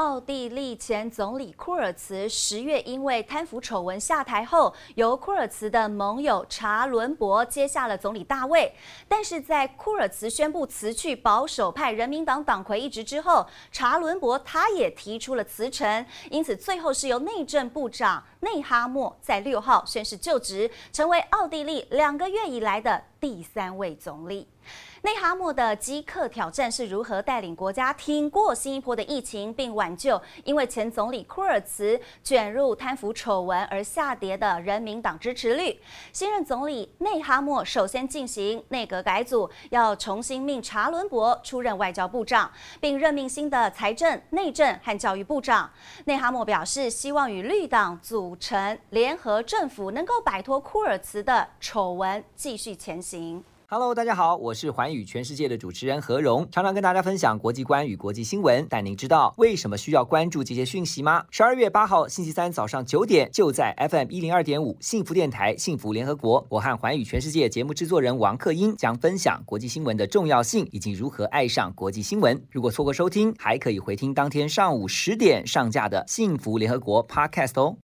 奥地利前总理库尔茨十月因为贪腐丑闻下台后，由库尔茨的盟友查伦伯接下了总理大位。但是在库尔茨宣布辞去保守派人民党党魁一职之后，查伦伯他也提出了辞呈，因此最后是由内政部长内哈默在六号宣誓就职，成为奥地利两个月以来的第三位总理。内哈默的即刻挑战是如何带领国家挺过新一波的疫情，并挽救因为前总理库尔茨卷入贪腐丑闻而下跌的人民党支持率。新任总理内哈默首先进行内阁改组，要重新命查伦伯出任外交部长，并任命新的财政、内政和教育部长。内哈默表示，希望与绿党组成联合政府，能够摆脱库尔茨的丑闻，继续前行。Hello，大家好，我是寰宇全世界的主持人何荣，常常跟大家分享国际观与国际新闻。但您知道为什么需要关注这些讯息吗？十二月八号星期三早上九点，就在 FM 一零二点五幸福电台幸福联合国，我和寰宇全世界节目制作人王克英将分享国际新闻的重要性以及如何爱上国际新闻。如果错过收听，还可以回听当天上午十点上架的幸福联合国 Podcast 哦。